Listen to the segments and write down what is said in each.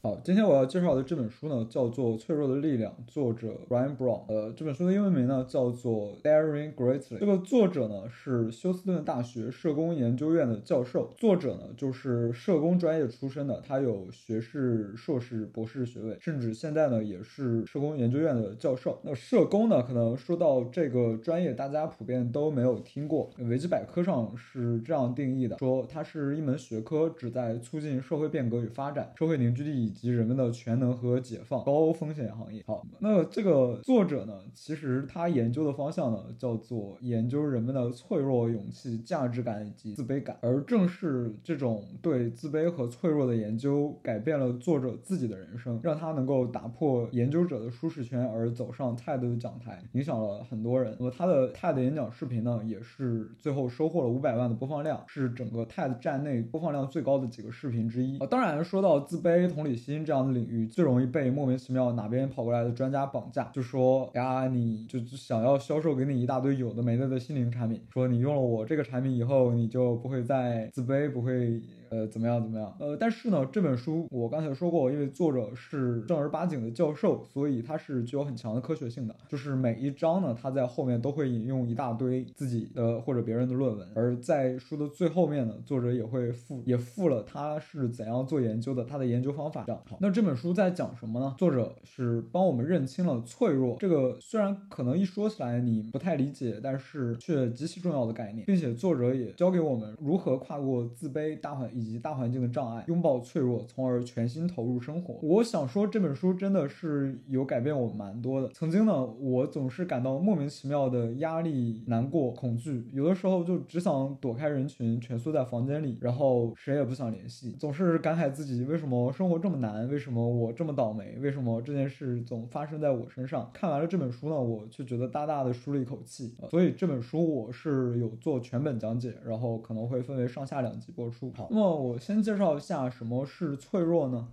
好，今天我要介绍的这本书呢，叫做《脆弱的力量》，作者 Brian Brown。呃，这本书的英文名呢叫做《Daring Greatly》。这个作者呢是休斯顿大学社工研究院的教授，作者呢就是社工专业出身的，他有学士、硕士、博士学位，甚至现在呢也是社工研究院的教授。那社工呢，可能说到这个专业，大家普遍都没有听过。维基百科上是这样定义的：说它是一门学科，旨在促进社会变革与发展、社会凝聚力。以及人们的全能和解放，高风险行业。好，那这个作者呢，其实他研究的方向呢，叫做研究人们的脆弱、勇气、价值感以及自卑感。而正是这种对自卑和脆弱的研究，改变了作者自己的人生，让他能够打破研究者的舒适圈，而走上 TED 的讲台，影响了很多人。那么他的 TED 演讲视频呢，也是最后收获了五百万的播放量，是整个 TED 站内播放量最高的几个视频之一。啊，当然说到自卑、同理。心这样的领域最容易被莫名其妙哪边跑过来的专家绑架，就说呀，你就想要销售给你一大堆有的没的的心灵产品，说你用了我这个产品以后，你就不会再自卑，不会。呃，怎么样？怎么样？呃，但是呢，这本书我刚才说过，因为作者是正儿八经的教授，所以它是具有很强的科学性的。就是每一章呢，他在后面都会引用一大堆自己的或者别人的论文，而在书的最后面呢，作者也会附也附了他是怎样做研究的，他的研究方法。这样好，那这本书在讲什么呢？作者是帮我们认清了脆弱这个虽然可能一说起来你不太理解，但是却极其重要的概念，并且作者也教给我们如何跨过自卑大环。以及大环境的障碍，拥抱脆弱，从而全心投入生活。我想说，这本书真的是有改变我蛮多的。曾经呢，我总是感到莫名其妙的压力、难过、恐惧，有的时候就只想躲开人群，蜷缩在房间里，然后谁也不想联系。总是感慨自己为什么生活这么难，为什么我这么倒霉，为什么这件事总发生在我身上。看完了这本书呢，我却觉得大大的舒了一口气。所以这本书我是有做全本讲解，然后可能会分为上下两集播出。好，那么。我先介绍一下什么是脆弱呢？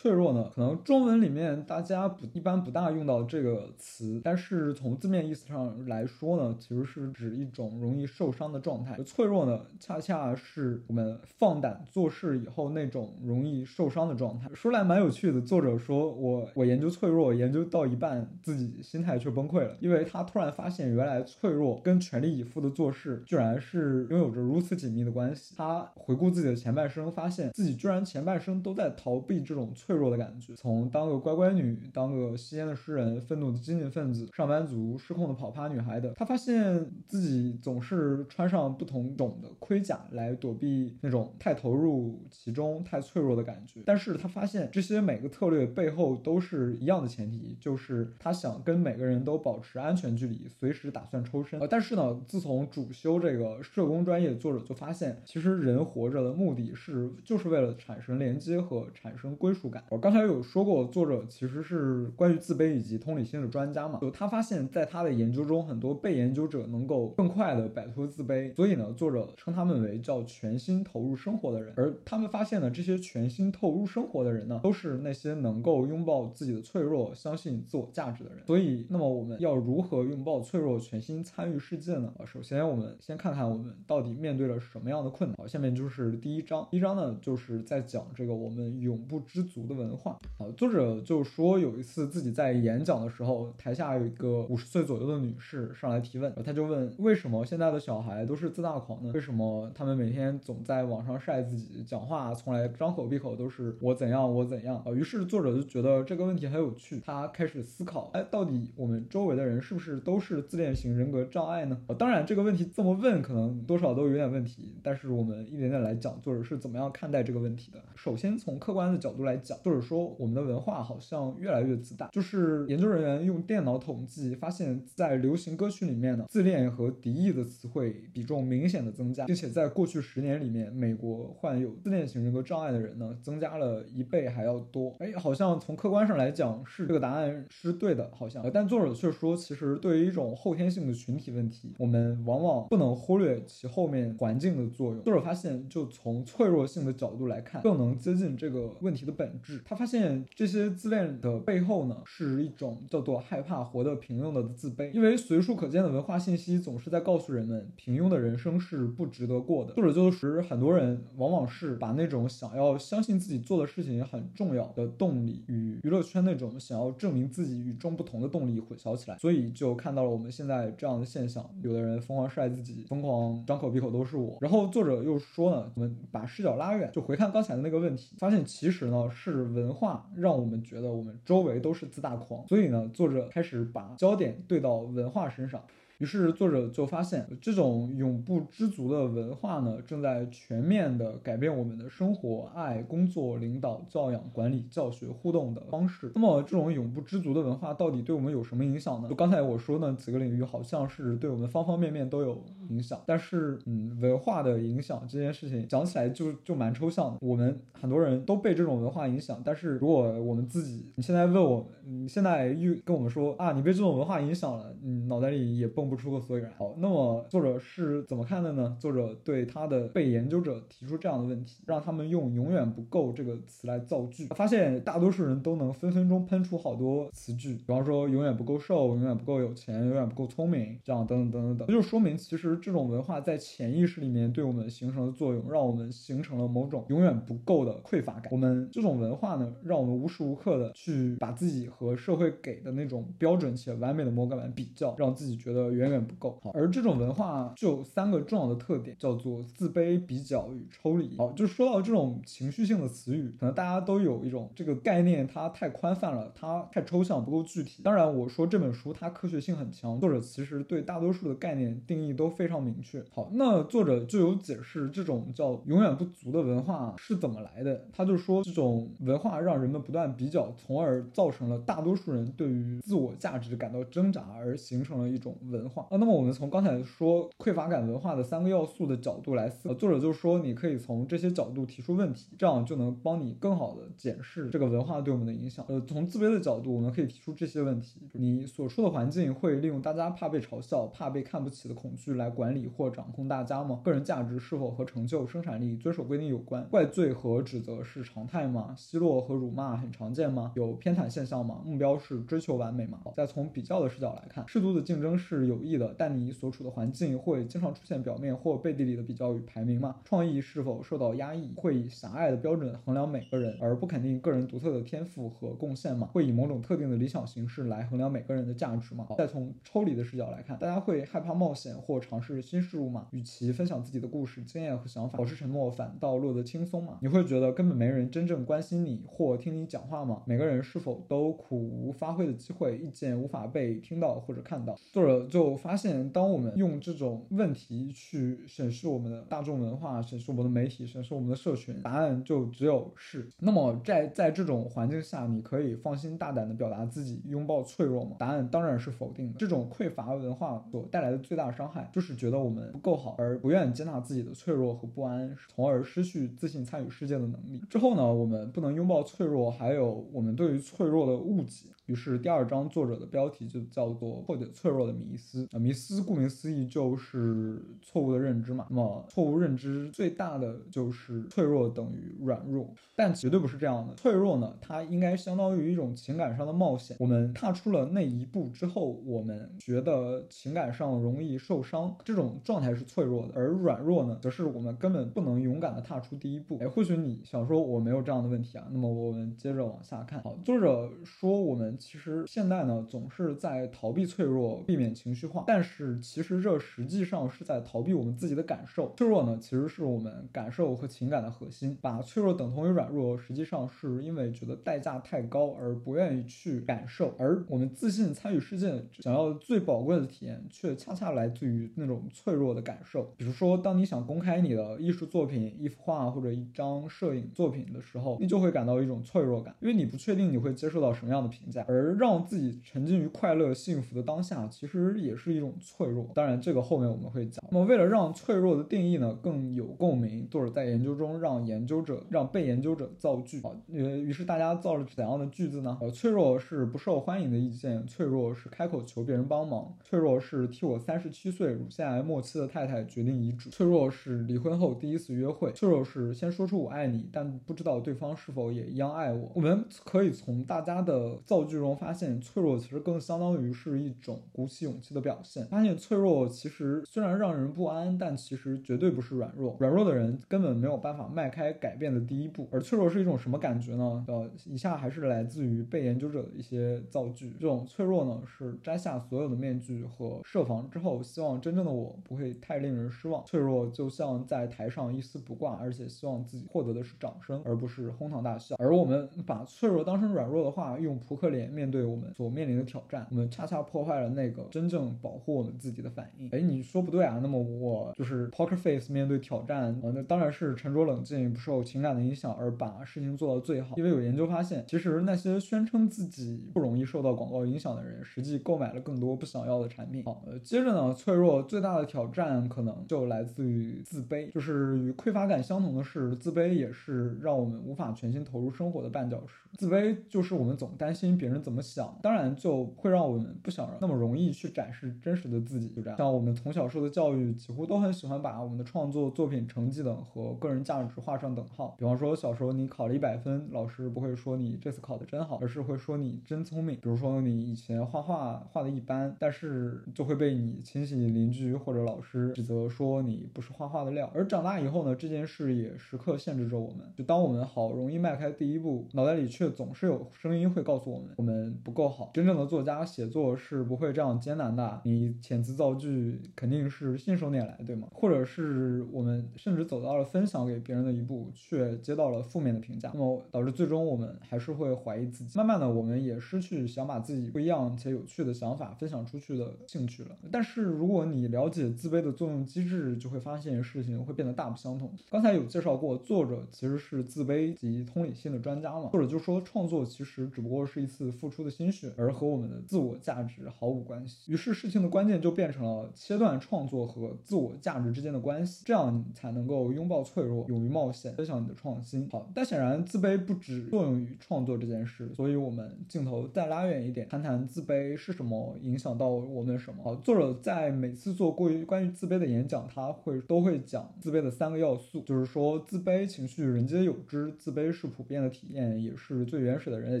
脆弱呢，可能中文里面大家不一般不大用到这个词，但是从字面意思上来说呢，其实是指一种容易受伤的状态。脆弱呢，恰恰是我们放胆做事以后那种容易受伤的状态。说来蛮有趣的，作者说我我研究脆弱，研究到一半自己心态却崩溃了，因为他突然发现原来脆弱跟全力以赴的做事居然是拥有着如此紧密的关系。他回顾自己的前半生，发现自己居然前半生都在逃避这种脆。脆弱的感觉，从当个乖乖女，当个吸烟的诗人，愤怒的激进分子，上班族，失控的跑趴女孩的，她发现自己总是穿上不同种的盔甲来躲避那种太投入其中、太脆弱的感觉。但是她发现这些每个策略背后都是一样的前提，就是她想跟每个人都保持安全距离，随时打算抽身。呃，但是呢，自从主修这个社工专业，作者就发现，其实人活着的目的是就是为了产生连接和产生归属感。我刚才有说过，作者其实是关于自卑以及同理心的专家嘛。就他发现，在他的研究中，很多被研究者能够更快的摆脱自卑，所以呢，作者称他们为叫全心投入生活的人。而他们发现呢，这些全心投入生活的人呢，都是那些能够拥抱自己的脆弱、相信自我价值的人。所以，那么我们要如何拥抱脆弱、全心参与世界呢？首先我们先看看我们到底面对了什么样的困难。好，下面就是第一章。第一章呢，就是在讲这个我们永不知足。的文化啊，作者就说有一次自己在演讲的时候，台下有一个五十岁左右的女士上来提问，他就问为什么现在的小孩都是自大狂呢？为什么他们每天总在网上晒自己，讲话从来张口闭口都是我怎样我怎样啊？于是作者就觉得这个问题很有趣，他开始思考，哎，到底我们周围的人是不是都是自恋型人格障碍呢？啊当然这个问题这么问可能多少都有点问题，但是我们一点点来讲，作者是怎么样看待这个问题的。首先从客观的角度来讲。就是说，我们的文化好像越来越自大。就是研究人员用电脑统计发现，在流行歌曲里面呢，自恋和敌意的词汇比重明显的增加，并且在过去十年里面，美国患有自恋型人格障碍的人呢，增加了一倍还要多。哎，好像从客观上来讲是这个答案是对的，好像。但作者却说，其实对于一种后天性的群体问题，我们往往不能忽略其后面环境的作用。作者发现，就从脆弱性的角度来看，更能接近这个问题的本质。他发现这些自恋的背后呢，是一种叫做害怕活得平庸的自卑，因为随处可见的文化信息总是在告诉人们，平庸的人生是不值得过的。作者就是很多人往往是把那种想要相信自己做的事情很重要的动力，与娱乐圈那种想要证明自己与众不同的动力混淆起来，所以就看到了我们现在这样的现象：有的人疯狂晒自己，疯狂张口闭口都是我。然后作者又说呢，我们把视角拉远，就回看刚才的那个问题，发现其实呢是是文化让我们觉得我们周围都是自大狂，所以呢，作者开始把焦点对到文化身上。于是作者就发现，这种永不知足的文化呢，正在全面的改变我们的生活、爱、工作、领导、教养、管理、教学、互动的方式。那么，这种永不知足的文化到底对我们有什么影响呢？就刚才我说呢，几个领域好像是对我们方方面面都有影响。但是，嗯，文化的影响这件事情讲起来就就蛮抽象的。我们很多人都被这种文化影响，但是如果我们自己，你现在问我，你现在又跟我们说啊，你被这种文化影响了，你脑袋里也蹦。不出个所以然。好，那么作者是怎么看的呢？作者对他的被研究者提出这样的问题，让他们用“永远不够”这个词来造句。发现大多数人都能分分钟喷出好多词句，比方说“永远不够瘦”“永远不够有钱”“永远不够聪明”这样等等等等等。就说明，其实这种文化在潜意识里面对我们形成的作用，让我们形成了某种永远不够的匮乏感。我们这种文化呢，让我们无时无刻的去把自己和社会给的那种标准且完美的模板比较，让自己觉得。远远不够好，而这种文化就有三个重要的特点，叫做自卑、比较与抽离。好，就说到这种情绪性的词语，可能大家都有一种这个概念，它太宽泛了，它太抽象，不够具体。当然，我说这本书它科学性很强，作者其实对大多数的概念定义都非常明确。好，那作者就有解释这种叫永远不足的文化是怎么来的。他就说，这种文化让人们不断比较，从而造成了大多数人对于自我价值感到挣扎，而形成了一种文。啊，那么我们从刚才说匮乏感文化的三个要素的角度来思，作者就说你可以从这些角度提出问题，这样就能帮你更好的检视这个文化对我们的影响。呃，从自卑的角度，我们可以提出这些问题：你所处的环境会利用大家怕被嘲笑、怕被看不起的恐惧来管理或掌控大家吗？个人价值是否和成就、生产力、遵守规定有关？怪罪和指责是常态吗？奚落和辱骂很常见吗？有偏袒现象吗？目标是追求完美吗？再从比较的视角来看，适度的竞争是有。有益的，但你所处的环境会经常出现表面或背地里的比较与排名吗？创意是否受到压抑？会以狭隘的标准衡量每个人，而不肯定个人独特的天赋和贡献吗？会以某种特定的理想形式来衡量每个人的价值吗？再从抽离的视角来看，大家会害怕冒险或尝试新事物吗？与其分享自己的故事、经验和想法，保持沉默反倒落得轻松吗？你会觉得根本没人真正关心你或听你讲话吗？每个人是否都苦无发挥的机会，意见无法被听到或者看到？作者就。就发现，当我们用这种问题去审视我们的大众文化、审视我们的媒体、审视我们的社群，答案就只有是。那么，在在这种环境下，你可以放心大胆地表达自己，拥抱脆弱吗？答案当然是否定的。这种匮乏文化所带来的最大伤害，就是觉得我们不够好，而不愿接纳自己的脆弱和不安，从而失去自信参与世界的能力。之后呢，我们不能拥抱脆弱，还有我们对于脆弱的误解。于是，第二章作者的标题就叫做“破解脆弱的迷思”。啊，迷思顾名思义就是错误的认知嘛。那么，错误认知最大的就是脆弱等于软弱，但绝对不是这样的。脆弱呢，它应该相当于一种情感上的冒险。我们踏出了那一步之后，我们觉得情感上容易受伤，这种状态是脆弱的。而软弱呢，则是我们根本不能勇敢的踏出第一步。哎，或许你想说我没有这样的问题啊。那么我们接着往下看。好，作者说我们。其实现在呢，总是在逃避脆弱，避免情绪化，但是其实这实际上是在逃避我们自己的感受。脆弱呢，其实是我们感受和情感的核心。把脆弱等同于软弱，实际上是因为觉得代价太高而不愿意去感受。而我们自信参与世界，想要最宝贵的体验，却恰恰来自于那种脆弱的感受。比如说，当你想公开你的艺术作品、一幅画或者一张摄影作品的时候，你就会感到一种脆弱感，因为你不确定你会接受到什么样的评价。而让自己沉浸于快乐、幸福的当下，其实也是一种脆弱。当然，这个后面我们会讲。那么，为了让脆弱的定义呢更有共鸣，作者在研究中让研究者让被研究者造句啊，呃，于是大家造了怎样的句子呢？呃，脆弱是不受欢迎的意见，脆弱是开口求别人帮忙，脆弱是替我三十七岁乳腺癌末期的太太决定遗嘱，脆弱是离婚后第一次约会，脆弱是先说出我爱你，但不知道对方是否也一样爱我。我们可以从大家的造句剧中发现，脆弱其实更相当于是一种鼓起勇气的表现。发现脆弱其实虽然让人不安，但其实绝对不是软弱。软弱的人根本没有办法迈开改变的第一步。而脆弱是一种什么感觉呢？呃，以下还是来自于被研究者的一些造句。这种脆弱呢，是摘下所有的面具和设防之后，希望真正的我不会太令人失望。脆弱就像在台上一丝不挂，而且希望自己获得的是掌声，而不是哄堂大笑。而我们把脆弱当成软弱的话，用扑克脸面对我们所面临的挑战，我们恰恰破坏了那个真正保护我们自己的反应。哎，你说不对啊？那么我就是 poker face 面对挑战，呃，那当然是沉着冷静，不受情感的影响，而把事情做到最好。因为有研究发现，其实那些宣称自己不容易受到广告影响的人，实际购买了更多不想要的产品。好，呃，接着呢，脆弱最大的挑战可能就来自于自卑，就是与匮乏感相同的是，自卑也是让我们无法全心投入生活的绊脚石。自卑就是我们总担心别人人怎么想，当然就会让我们不想那么容易去展示真实的自己。就这样，像我们从小受的教育，几乎都很喜欢把我们的创作作品成绩等和个人价值画上等号。比方说，小时候你考了一百分，老师不会说你这次考的真好，而是会说你真聪明。比如说你以前画画画的一般，但是就会被你亲戚、邻居或者老师指责说你不是画画的料。而长大以后呢，这件事也时刻限制着我们。就当我们好容易迈开第一步，脑袋里却总是有声音会告诉我们，我们不够好。真正的作家写作是不会这样艰难的，你遣词造句肯定是信手拈来，对吗？或者是我们甚至走到了分享给别人的一步，却接到了负面的评价，那么导致最终我们还是会怀疑自己。慢慢的，我们也失去想把自己不一样且有趣的想法分享出去的兴趣了。但是如果你了解自卑的作用机制，就会发现事情会变得大不相同。刚才有介绍过，作者其实是自卑及同理心的专家嘛，作者就说创作其实只不过是一次付出的心血，而和我们的自我价值毫无关系。于是事情的关键就变成了切断创作和自我价值之间的关系，这样你才能够拥抱脆弱，勇于冒险，分享你的创新。好，但显然自卑不只作用于创作这件事，所以我们镜头再拉远一点，谈谈自卑是什么，影响到我们什么。好，作者在每次做过于关于自卑的演讲，他会都会讲自卑的三个要素，就是说自卑情绪人皆有之，自卑是普遍的体验，也是最原始的人类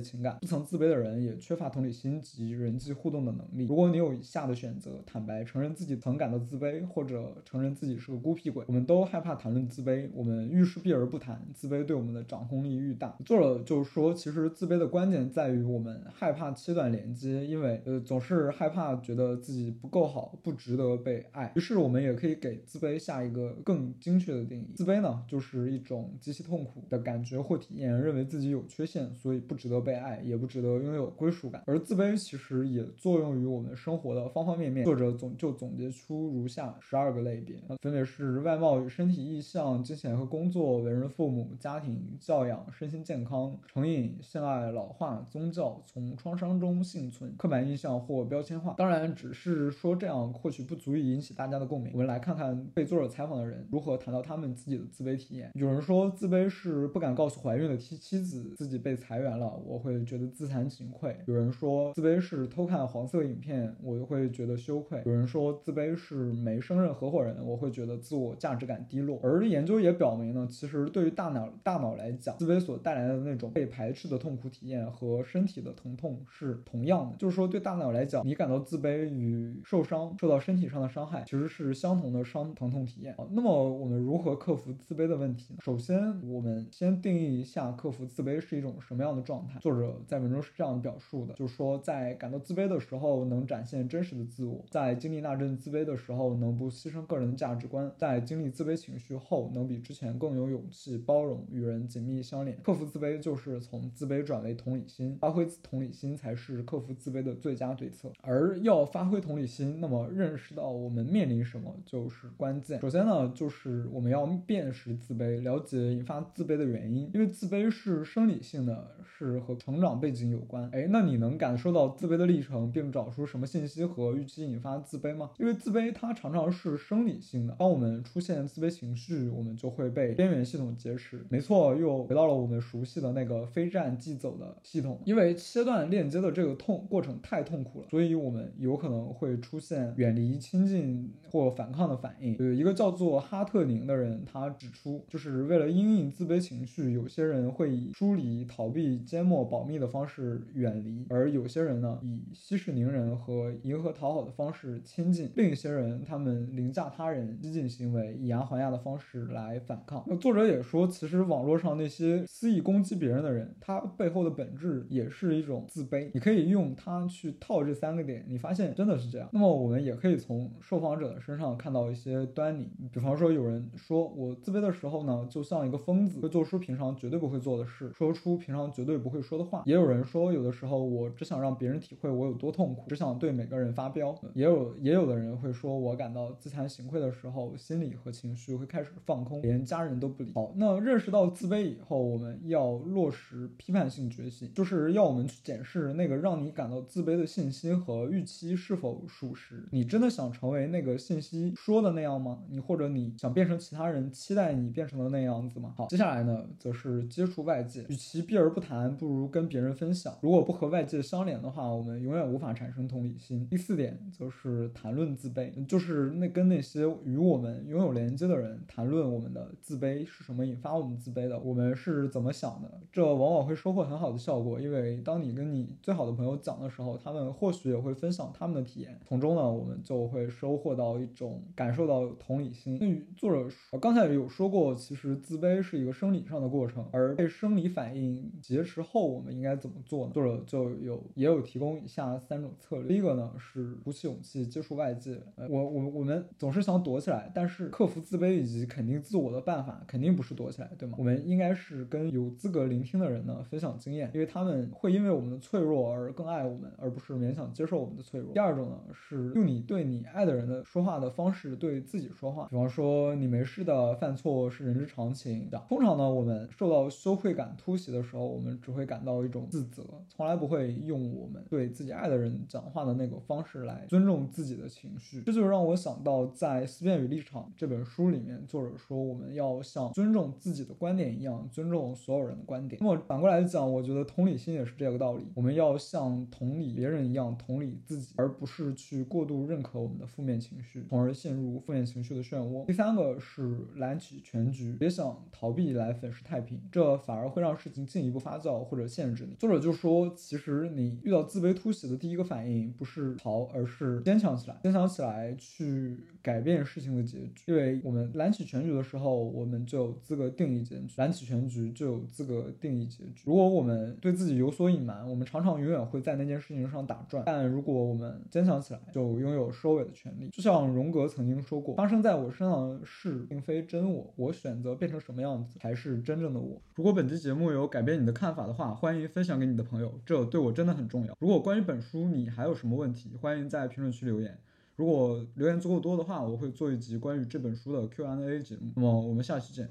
情感。不曾自卑的人人也缺乏同理心及人际互动的能力。如果你有以下的选择：坦白承认自己曾感到自卑，或者承认自己是个孤僻鬼。我们都害怕谈论自卑，我们遇事避而不谈。自卑对我们的掌控力愈大。作者就是说，其实自卑的关键在于我们害怕切断连接，因为呃总是害怕觉得自己不够好，不值得被爱。于是我们也可以给自卑下一个更精确的定义：自卑呢，就是一种极其痛苦的感觉或体验，认为自己有缺陷，所以不值得被爱，也不值得拥拥有归属感。而自卑其实也作用于我们生活的方方面面。作者总就总结出如下十二个类别，分别是外貌与身体意向、金钱和工作、为人父母、家庭教养、身心健康、成瘾、性爱、老化、宗教、从创伤中幸存、刻板印象或标签化。当然，只是说这样或许不足以引起大家的共鸣。我们来看看被作者采访的人如何谈到他们自己的自卑体验。有人说，自卑是不敢告诉怀孕的妻妻子自己被裁员了，我会觉得自惭羞愧。有人说，自卑是偷看黄色影片，我就会觉得羞愧。有人说，自卑是没胜任合伙人，我会觉得自我价值感低落。而研究也表明呢，其实对于大脑大脑来讲，自卑所带来的那种被排斥的痛苦体验和身体的疼痛是同样的。就是说，对大脑来讲，你感到自卑与受伤、受到身体上的伤害，其实是相同的伤疼痛体验。那么，我们如何克服自卑的问题呢？首先，我们先定义一下克服自卑是一种什么样的状态。作者在文中是这样表述的：，就是说，在感到自卑的时候，能展现真实的自我；，在经历那阵自卑的时候，能不牺牲个人的价值观；，在经历自卑情绪后，能比之前更有勇气、包容，与人紧密相连。克服自卑就是从自卑转为同理心，发挥同理心才是克服自卑的最佳对策。而要发挥同理心，那么认识到我们面临什么就是关键。首先呢，就是我们要辨识自卑，了解引发自卑的原因，因为自卑是生理性的，是和成长背景有关。哎，那你能感受到自卑的历程，并找出什么信息和预期引发自卑吗？因为自卑它常常是生理性的，当我们出现自卑情绪，我们就会被边缘系统劫持。没错，又回到了我们熟悉的那个非战即走的系统，因为切断链接的这个痛过程太痛苦了，所以我们有可能会出现远离、亲近或反抗的反应。有一个叫做哈特宁的人，他指出，就是为了因应自卑情绪，有些人会以疏离、逃避、缄默、保密的方式远离，而有些人呢，以息事宁人和迎合讨好的方式亲近。另一些人，他们凌驾他人、激进行为，以牙还牙的方式来反抗。那作者也说，其实网络上那些肆意攻击别人的人，他背后的本质也是一种自卑。你可以用它去套这三个点，你发现真的是这样。那么我们也可以从受访者的身上看到一些端倪，比方说有人说我自卑的时候呢，就像一个疯子，会做出平常绝对不会做的事，说出平常绝对不会说的话。也有人说，有的时候我只想让别人体会我有多痛苦，只想对每个人发飙。也有也有的人会说，我感到自惭形愧的时候，心理和情绪会开始放空，连家人都不理。好，那认识到自卑以后，我们要落实批判性觉醒，就是要我们去检视那个让你感到自卑的信息和预期是否属实。你真的想成为那个信息说的那样吗？你或者你想变成其他人期待你变成的那样子吗？好，接下来呢，则是接触外界。与其避而不谈，不如跟别人分享。如果不和外界相连的话，我们永远无法产生同理心。第四点则是谈论自卑，就是那跟那些与我们拥有连接的人谈论我们的自卑是什么引发我们自卑的，我们是怎么想的。这往往会收获很好的效果，因为当你跟你最好的朋友讲的时候，他们或许也会分享他们的体验，从中呢，我们就会收获到一种感受到同理心。那作者刚才有说过，其实自卑是一个生理上的过程，而被生理反应劫持后，我们应该怎么做作者就有也有提供以下三种策略。第一个呢是鼓起勇气接触外界。呃，我我我们总是想躲起来，但是克服自卑以及肯定自我的办法，肯定不是躲起来，对吗？我们应该是跟有资格聆听的人呢分享经验，因为他们会因为我们的脆弱而更爱我们，而不是勉强接受我们的脆弱。第二种呢是用你对你爱的人的说话的方式对自己说话，比方说你没事的，犯错是人之常情。通常呢，我们受到羞愧感突袭的时候，我们只会感到一种自责，从来不会用我们对自己爱的人讲话的那个方式来尊重自己的情绪。这就让我想到，在《思辨与立场》这本书里面，作者说我们要像尊重自己的观点一样尊重所有人的观点。那么反过来讲，我觉得同理心也是这个道理，我们要像同理别人一样同理自己，而不是去过度认可我们的负面情绪，从而陷入负面情绪的漩涡。第三个是揽起全局，别想逃避来粉饰太平，这反而会让事情进一步发酵或者限制你。作者就说说，其实你遇到自卑突袭的第一个反应不是逃，而是坚强起来，坚强起来去改变事情的结局。因为我们揽起全局的时候，我们就有资格定义结局；揽起全局就有资格定义结局。如果我们对自己有所隐瞒，我们常常永远会在那件事情上打转；但如果我们坚强起来，就拥有收尾的权利。就像荣格曾经说过：“发生在我身上的事，并非真我，我选择变成什么样子才是真正的我。”如果本期节目有改变你的看法的话，欢迎分享给你的朋友，这对我真的很重要。如果关于本书你还有什么问题，欢迎在评论区留言。如果留言足够多的话，我会做一集关于这本书的 Q&A 节目。那么我们下期见。